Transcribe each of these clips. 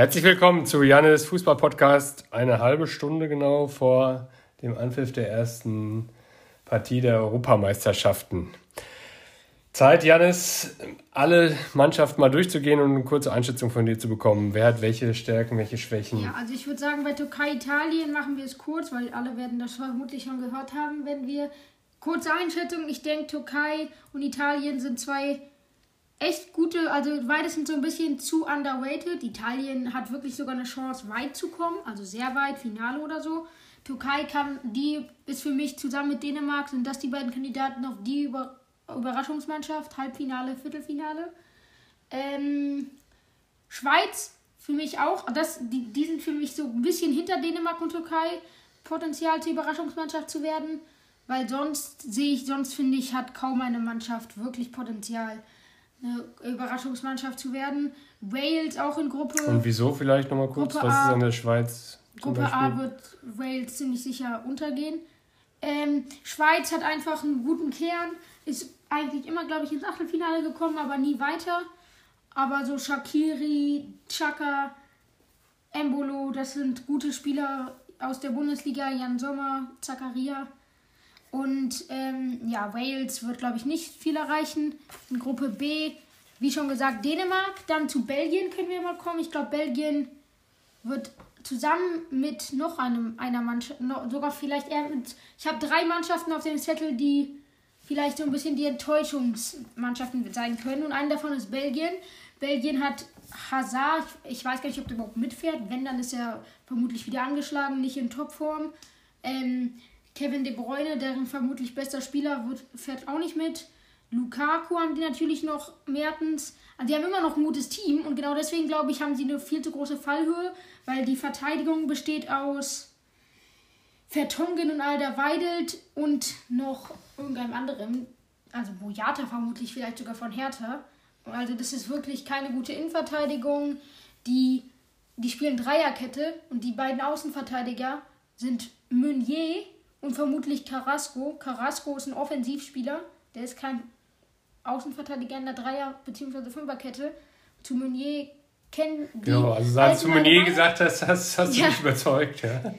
Herzlich willkommen zu Jannes Fußball-Podcast. Eine halbe Stunde genau vor dem Anpfiff der ersten Partie der Europameisterschaften. Zeit, Janis, alle Mannschaften mal durchzugehen und eine kurze Einschätzung von dir zu bekommen. Wer hat welche Stärken, welche Schwächen? Ja, also ich würde sagen, bei Türkei, Italien machen wir es kurz, weil alle werden das vermutlich schon gehört haben, wenn wir kurze Einschätzung. Ich denke, Türkei und Italien sind zwei echt gute, also beides sind so ein bisschen zu underrated. Italien hat wirklich sogar eine Chance, weit zu kommen, also sehr weit, Finale oder so. Türkei kann, die ist für mich zusammen mit Dänemark, sind das die beiden Kandidaten auf die Über Überraschungsmannschaft, Halbfinale, Viertelfinale. Ähm, Schweiz für mich auch, das, die, die sind für mich so ein bisschen hinter Dänemark und Türkei, Potenzial zur Überraschungsmannschaft zu werden, weil sonst sehe ich, sonst finde ich, hat kaum eine Mannschaft wirklich Potenzial eine Überraschungsmannschaft zu werden. Wales auch in Gruppe. Und wieso vielleicht nochmal kurz? Gruppe was A, ist an der Schweiz? Gruppe Beispiel? A wird Wales ziemlich sicher untergehen. Ähm, Schweiz hat einfach einen guten Kern, ist eigentlich immer, glaube ich, ins Achtelfinale gekommen, aber nie weiter. Aber so Shakiri, Chaka, Embolo, das sind gute Spieler aus der Bundesliga, Jan Sommer, Zakaria. Und ähm, ja, Wales wird, glaube ich, nicht viel erreichen. In Gruppe B, wie schon gesagt, Dänemark. Dann zu Belgien können wir mal kommen. Ich glaube, Belgien wird zusammen mit noch einem, einer Mannschaft, noch, sogar vielleicht eher mit. Ich habe drei Mannschaften auf dem Zettel, die vielleicht so ein bisschen die Enttäuschungsmannschaften sein können. Und eine davon ist Belgien. Belgien hat Hazard, ich weiß gar nicht, ob der überhaupt mitfährt. Wenn, dann ist er vermutlich wieder angeschlagen, nicht in Topform. Ähm, Kevin De Bruyne, deren vermutlich bester Spieler, wird, fährt auch nicht mit. Lukaku haben die natürlich noch, Mertens. Also die haben immer noch ein gutes Team und genau deswegen, glaube ich, haben sie eine viel zu große Fallhöhe, weil die Verteidigung besteht aus Vertongen und Alder Weidelt und noch irgendeinem anderen. Also Boyata vermutlich vielleicht sogar von Hertha. Also das ist wirklich keine gute Innenverteidigung. Die, die spielen Dreierkette und die beiden Außenverteidiger sind Meunier und vermutlich Carrasco. Carrasco ist ein Offensivspieler. Der ist kein Außenverteidiger in der Dreier- bzw. Fünferkette. Zu Meunier kennen die. Ja, also als du Meunier gesagt hast, hast, hast ja. du mich überzeugt. Ja.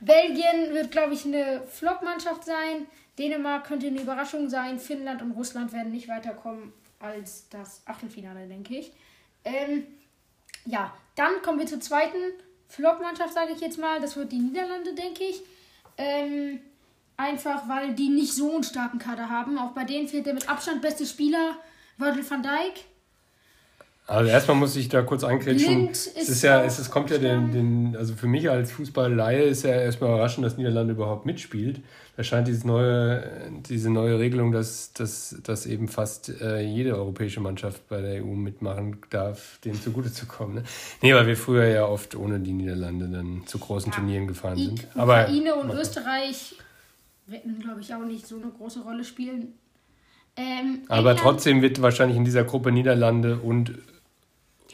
Belgien wird, glaube ich, eine Flop-Mannschaft sein. Dänemark könnte eine Überraschung sein. Finnland und Russland werden nicht weiterkommen als das Achtelfinale, denke ich. Ähm, ja, dann kommen wir zur zweiten Flop-Mannschaft, sage ich jetzt mal. Das wird die Niederlande, denke ich. Ähm, einfach weil die nicht so einen starken Kader haben. Auch bei denen fehlt der mit Abstand beste Spieler, Virgil van Dijk. Also erstmal muss ich da kurz einkritschen. Es ist ja, es, es kommt ja den, den, also für mich als Fußballleihe ist ja erstmal überraschend, dass Niederlande überhaupt mitspielt. Da scheint diese neue, diese neue Regelung, dass, dass, dass eben fast äh, jede europäische Mannschaft bei der EU mitmachen darf, denen zugute zu kommen. Ne? Nee, weil wir früher ja oft ohne die Niederlande dann zu großen ja. Turnieren gefahren sind. Aber, Ukraine und Österreich werden, glaube ich, auch nicht so eine große Rolle spielen. Ähm, Aber trotzdem wird wahrscheinlich in dieser Gruppe Niederlande und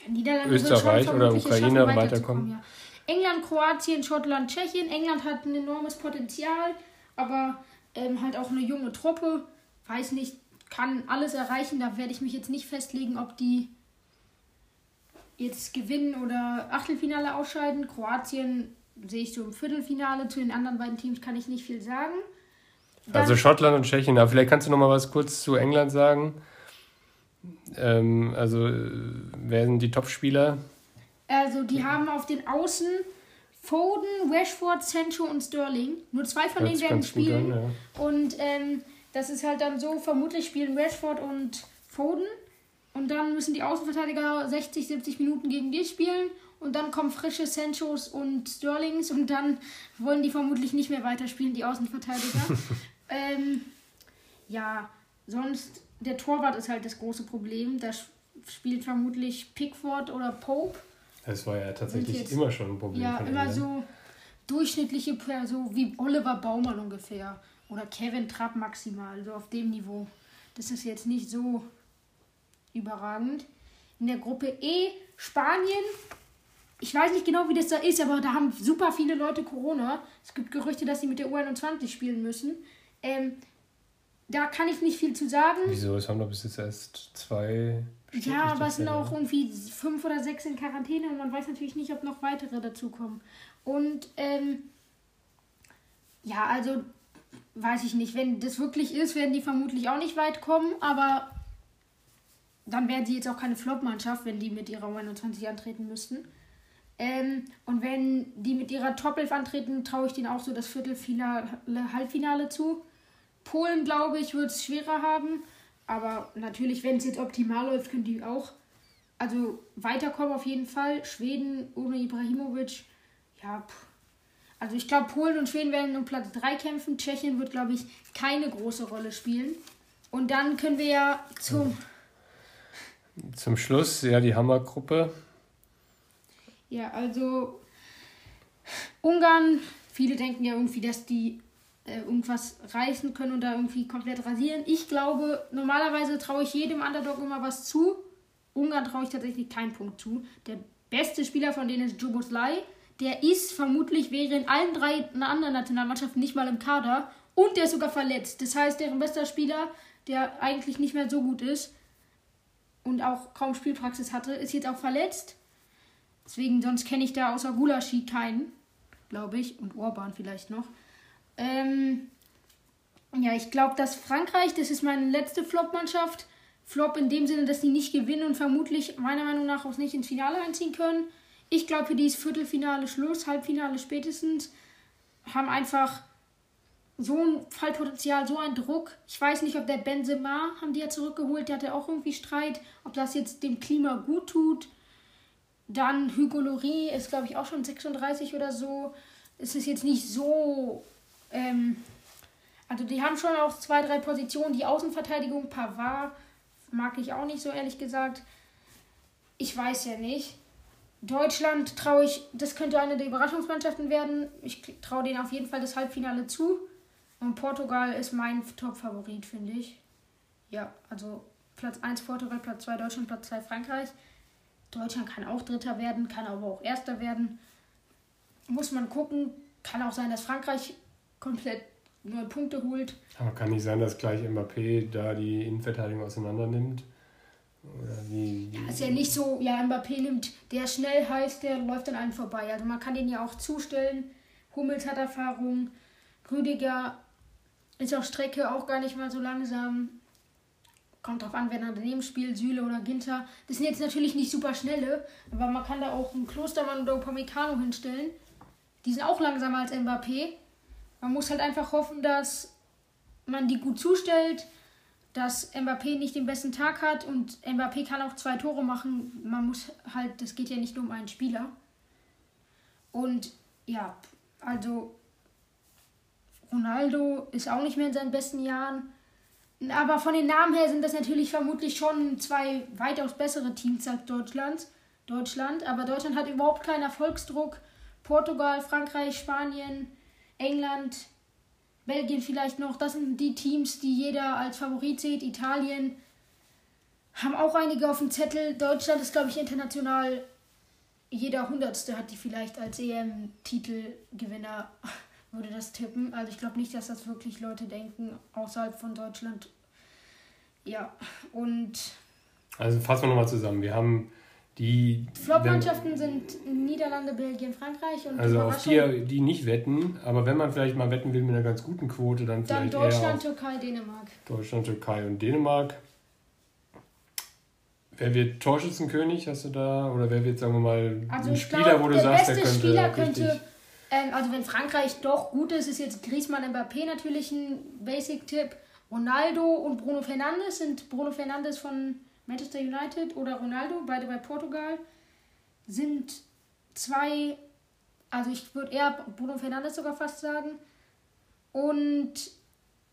Niederlande Österreich oder Ukraine weiterkommen. Ja. England, Kroatien, Schottland, Tschechien. England hat ein enormes Potenzial, aber ähm, halt auch eine junge Truppe. Weiß nicht, kann alles erreichen. Da werde ich mich jetzt nicht festlegen, ob die jetzt gewinnen oder Achtelfinale ausscheiden. Kroatien sehe ich so im Viertelfinale. Zu den anderen beiden Teams kann ich nicht viel sagen. Dann also Schottland und Tschechien. Aber vielleicht kannst du noch mal was kurz zu England sagen. Ähm, also, wer sind die Top-Spieler? Also, die haben auf den Außen Foden, Rashford, Sancho und Sterling. Nur zwei von denen werden spielen. An, ja. Und ähm, das ist halt dann so, vermutlich spielen Rashford und Foden. Und dann müssen die Außenverteidiger 60, 70 Minuten gegen die spielen. Und dann kommen frische Sanchos und Sterlings. Und dann wollen die vermutlich nicht mehr weiterspielen, die Außenverteidiger. ähm, ja, sonst der Torwart ist halt das große Problem. Da spielt vermutlich Pickford oder Pope. Das war ja tatsächlich jetzt, immer schon ein Problem. Ja, immer so durchschnittliche, so wie Oliver Baumann ungefähr. Oder Kevin Trapp maximal, so auf dem Niveau. Das ist jetzt nicht so überragend. In der Gruppe E Spanien. Ich weiß nicht genau, wie das da ist, aber da haben super viele Leute Corona. Es gibt Gerüchte, dass sie mit der U21 spielen müssen. Ähm, da kann ich nicht viel zu sagen. Wieso? Es haben doch bis jetzt erst zwei. Ja, aber es sind auch irgendwie fünf oder sechs in Quarantäne und man weiß natürlich nicht, ob noch weitere dazukommen. Und ähm, ja, also weiß ich nicht. Wenn das wirklich ist, werden die vermutlich auch nicht weit kommen, aber dann wären sie jetzt auch keine Flop-Mannschaft, wenn die mit ihrer 21 antreten müssten. Ähm, und wenn die mit ihrer Top 11 antreten, traue ich denen auch so das Viertelfinale, Halbfinale zu. Polen, glaube ich, wird es schwerer haben. Aber natürlich, wenn es jetzt optimal läuft, können die auch also weiterkommen auf jeden Fall. Schweden ohne Ibrahimovic, ja, pff. also ich glaube, Polen und Schweden werden um Platz 3 kämpfen. Tschechien wird, glaube ich, keine große Rolle spielen. Und dann können wir ja zum. Zum Schluss, ja, die Hammergruppe. Ja, also Ungarn, viele denken ja irgendwie, dass die äh, irgendwas reißen können und da irgendwie komplett rasieren. Ich glaube, normalerweise traue ich jedem Underdog immer was zu. Ungarn traue ich tatsächlich keinen Punkt zu. Der beste Spieler von denen ist Juboslai. Der ist vermutlich, wäre in allen drei anderen Nationalmannschaften nicht mal im Kader und der ist sogar verletzt. Das heißt, deren bester Spieler, der eigentlich nicht mehr so gut ist und auch kaum Spielpraxis hatte, ist jetzt auch verletzt. Deswegen, sonst kenne ich da außer Gulaschi keinen, glaube ich, und Orban vielleicht noch. Ähm, ja, ich glaube, dass Frankreich, das ist meine letzte Flop-Mannschaft. Flop in dem Sinne, dass die nicht gewinnen und vermutlich meiner Meinung nach auch nicht ins Finale einziehen können. Ich glaube, für die ist Viertelfinale Schluss, Halbfinale spätestens. Haben einfach so ein Fallpotenzial, so ein Druck. Ich weiß nicht, ob der Benzema, haben die ja zurückgeholt, der hatte auch irgendwie Streit, ob das jetzt dem Klima gut tut. Dann Hugo Lloris ist, glaube ich, auch schon 36 oder so. Es ist jetzt nicht so ähm, also die haben schon auch zwei, drei Positionen. Die Außenverteidigung, Pavard, mag ich auch nicht so ehrlich gesagt. Ich weiß ja nicht. Deutschland traue ich, das könnte eine der Überraschungsmannschaften werden. Ich traue denen auf jeden Fall das Halbfinale zu. Und Portugal ist mein Top-Favorit, finde ich. Ja, also Platz 1 Portugal, Platz 2 Deutschland, Platz 2 Frankreich. Deutschland kann auch Dritter werden, kann aber auch Erster werden. Muss man gucken. Kann auch sein, dass Frankreich komplett neue Punkte holt. Aber kann nicht sein, dass gleich Mbappé da die Innenverteidigung auseinander nimmt? Oder wie, Ja, ist ja nicht so, ja, Mbappé nimmt, der schnell heißt, der läuft an einem vorbei. Also man kann den ja auch zustellen. Hummels hat Erfahrung. Rüdiger ist auf Strecke auch gar nicht mal so langsam. Kommt drauf an, wer da daneben spielt, Süle oder Ginter. Das sind jetzt natürlich nicht super schnelle, aber man kann da auch einen Klostermann oder Upamecano hinstellen. Die sind auch langsamer als Mbappé. Man muss halt einfach hoffen, dass man die gut zustellt, dass Mbappé nicht den besten Tag hat und Mbappé kann auch zwei Tore machen. Man muss halt, das geht ja nicht nur um einen Spieler. Und ja, also Ronaldo ist auch nicht mehr in seinen besten Jahren. Aber von den Namen her sind das natürlich vermutlich schon zwei weitaus bessere Teams als Deutschland. Deutschland. Aber Deutschland hat überhaupt keinen Erfolgsdruck. Portugal, Frankreich, Spanien, England, Belgien vielleicht noch. Das sind die Teams, die jeder als Favorit sieht. Italien haben auch einige auf dem Zettel. Deutschland ist, glaube ich, international. Jeder Hundertste hat die vielleicht als EM-Titelgewinner, würde das tippen. Also ich glaube nicht, dass das wirklich Leute denken außerhalb von Deutschland. Ja, und. Also fassen wir nochmal zusammen. Wir haben die Flop-Mannschaften sind Niederlande, Belgien, Frankreich und Also auf die, die nicht wetten, aber wenn man vielleicht mal wetten will mit einer ganz guten Quote, dann vielleicht Dann Deutschland, Türkei, Dänemark. Deutschland, Türkei und Dänemark. Wer wird Torschützenkönig, hast du da? Oder wer wird, sagen wir mal, also ein Spieler, glaub, wo du sagst, der könnte. Spieler könnte ähm, also wenn Frankreich doch gut ist, ist jetzt Griezmann Mbappé natürlich ein Basic-Tipp. Ronaldo und Bruno Fernandes sind Bruno Fernandes von Manchester United oder Ronaldo, beide bei Portugal, sind zwei, also ich würde eher Bruno Fernandes sogar fast sagen. Und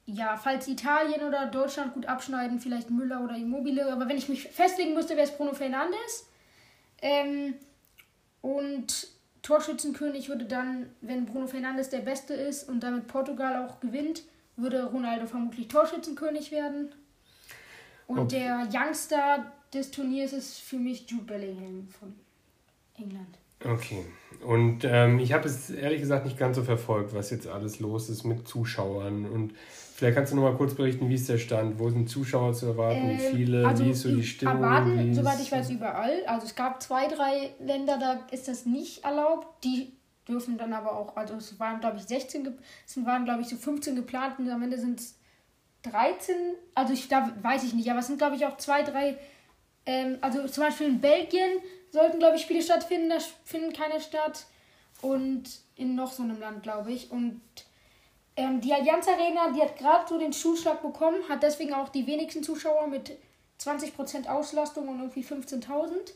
ja, falls Italien oder Deutschland gut abschneiden, vielleicht Müller oder Immobile. Aber wenn ich mich festlegen müsste, wäre es Bruno Fernandes. Ähm, und Torschützenkönig würde dann, wenn Bruno Fernandes der Beste ist und damit Portugal auch gewinnt, würde Ronaldo vermutlich Torschützenkönig werden. Und okay. der Youngster des Turniers ist für mich Jude Bellingham von England. Okay. Und ähm, ich habe es ehrlich gesagt nicht ganz so verfolgt, was jetzt alles los ist mit Zuschauern. Und Vielleicht kannst du noch mal kurz berichten, wie ist der Stand? Wo sind Zuschauer zu erwarten? Ähm, wie viele? Also wie ist so die Stimmung? Erwarten, soweit ich weiß, überall. Also es gab zwei, drei Länder, da ist das nicht erlaubt. Die dürfen dann aber auch, also es waren glaube ich 16, es waren glaube ich so 15 geplant und am Ende sind es 13. Also ich da weiß ich nicht, aber es sind glaube ich auch zwei, drei. Ähm, also zum Beispiel in Belgien sollten glaube ich Spiele stattfinden, da finden keine statt. Und in noch so einem Land glaube ich. Und ähm, die Allianz Arena, die hat gerade so den Schulschlag bekommen, hat deswegen auch die wenigsten Zuschauer mit 20% Auslastung und irgendwie 15.000.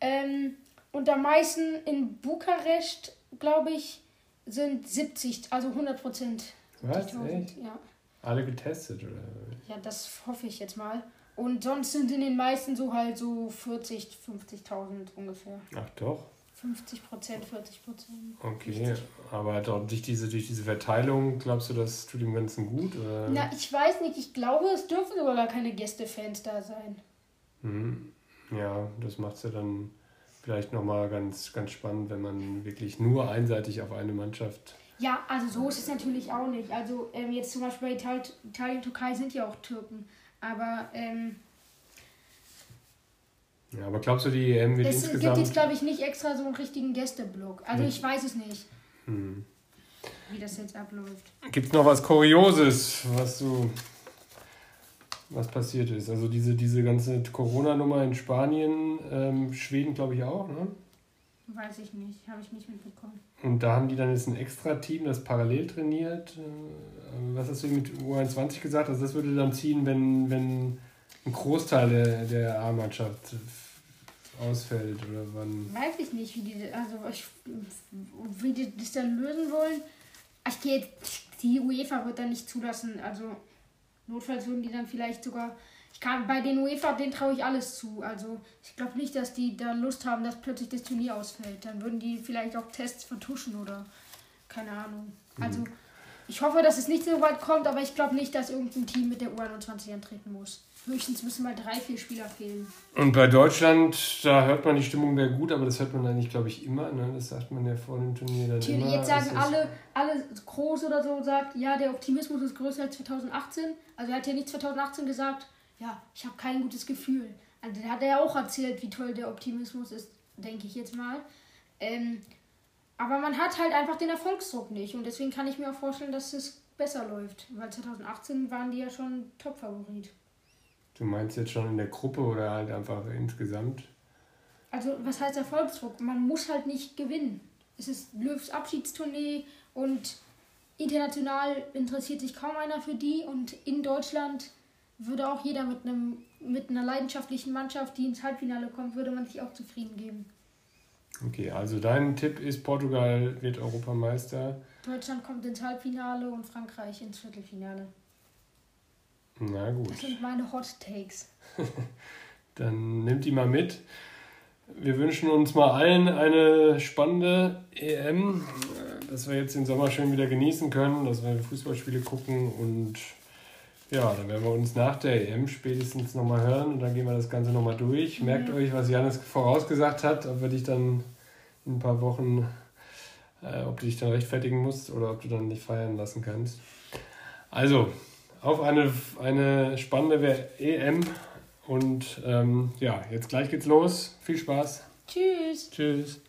Ähm, und am meisten in Bukarest, glaube ich, sind 70, also 100 Was? Echt? Ja. Alle getestet, oder? Ja, das hoffe ich jetzt mal. Und sonst sind in den meisten so halt so 40, 50.000 ungefähr. Ach doch. 50 Prozent, 40 Prozent. Okay, aber durch diese, durch diese Verteilung, glaubst du, das tut dem Ganzen gut? Oder? Na, ich weiß nicht. Ich glaube, es dürfen sogar gar keine Gästefans da sein. Mhm. Ja, das macht es ja dann vielleicht nochmal ganz, ganz spannend, wenn man wirklich nur einseitig auf eine Mannschaft. Ja, also so ist es natürlich auch nicht. Also ähm, jetzt zum Beispiel bei Italien, Italien Türkei sind ja auch Türken. Aber ähm, ja, aber glaubst du, die EM wird es insgesamt... Es gibt jetzt, glaube ich, nicht extra so einen richtigen Gästeblock. Also hm. ich weiß es nicht, hm. wie das jetzt abläuft. Gibt es noch was Kurioses, was du... was passiert ist? Also diese, diese ganze Corona-Nummer in Spanien, ähm, Schweden glaube ich auch, ne? Weiß ich nicht, habe ich nicht mitbekommen. Und da haben die dann jetzt ein Extra-Team, das parallel trainiert. Äh, was hast du mit U21 gesagt? Also das würde dann ziehen, wenn, wenn ein Großteil der, der A-Mannschaft ausfällt oder wann? Weiß ich nicht, wie die, also ich, wie die das dann lösen wollen. Ich gehe die UEFA wird dann nicht zulassen. Also notfalls würden die dann vielleicht sogar. Ich kann bei den UEFA, den traue ich alles zu. Also ich glaube nicht, dass die da Lust haben, dass plötzlich das Turnier ausfällt. Dann würden die vielleicht auch Tests vertuschen oder keine Ahnung. Also hm. ich hoffe, dass es nicht so weit kommt, aber ich glaube nicht, dass irgendein Team mit der U21 antreten muss. Höchstens müssen mal drei, vier Spieler fehlen. Und bei Deutschland, da hört man, die Stimmung wäre gut, aber das hört man eigentlich, glaube ich, immer. Ne? Das sagt man ja vor dem Turnier dann immer. Jetzt sagen alle, alle groß oder so, sagt, ja, der Optimismus ist größer als 2018. Also er hat ja nicht 2018 gesagt, ja, ich habe kein gutes Gefühl. Also der hat er ja auch erzählt, wie toll der Optimismus ist, denke ich jetzt mal. Ähm, aber man hat halt einfach den Erfolgsdruck nicht. Und deswegen kann ich mir auch vorstellen, dass es besser läuft. Weil 2018 waren die ja schon Top-Favorit. Du meinst jetzt schon in der Gruppe oder halt einfach insgesamt? Also, was heißt Erfolgsdruck? Man muss halt nicht gewinnen. Es ist Löws Abschiedstournee und international interessiert sich kaum einer für die und in Deutschland würde auch jeder mit einem mit einer leidenschaftlichen Mannschaft, die ins Halbfinale kommt, würde man sich auch zufrieden geben. Okay, also dein Tipp ist, Portugal wird Europameister. Deutschland kommt ins Halbfinale und Frankreich ins Viertelfinale. Na gut. Das sind meine Hot Takes. Dann nimmt die mal mit. Wir wünschen uns mal allen eine spannende EM, dass wir jetzt den Sommer schön wieder genießen können, dass wir Fußballspiele gucken und ja, dann werden wir uns nach der EM spätestens nochmal hören und dann gehen wir das Ganze nochmal durch. Mhm. Merkt euch, was Janis vorausgesagt hat, ob wir dich dann in ein paar Wochen, äh, ob du dich dann rechtfertigen musst oder ob du dann nicht feiern lassen kannst. Also, auf eine, eine spannende EM. Und ähm, ja, jetzt gleich geht's los. Viel Spaß. Tschüss. Tschüss.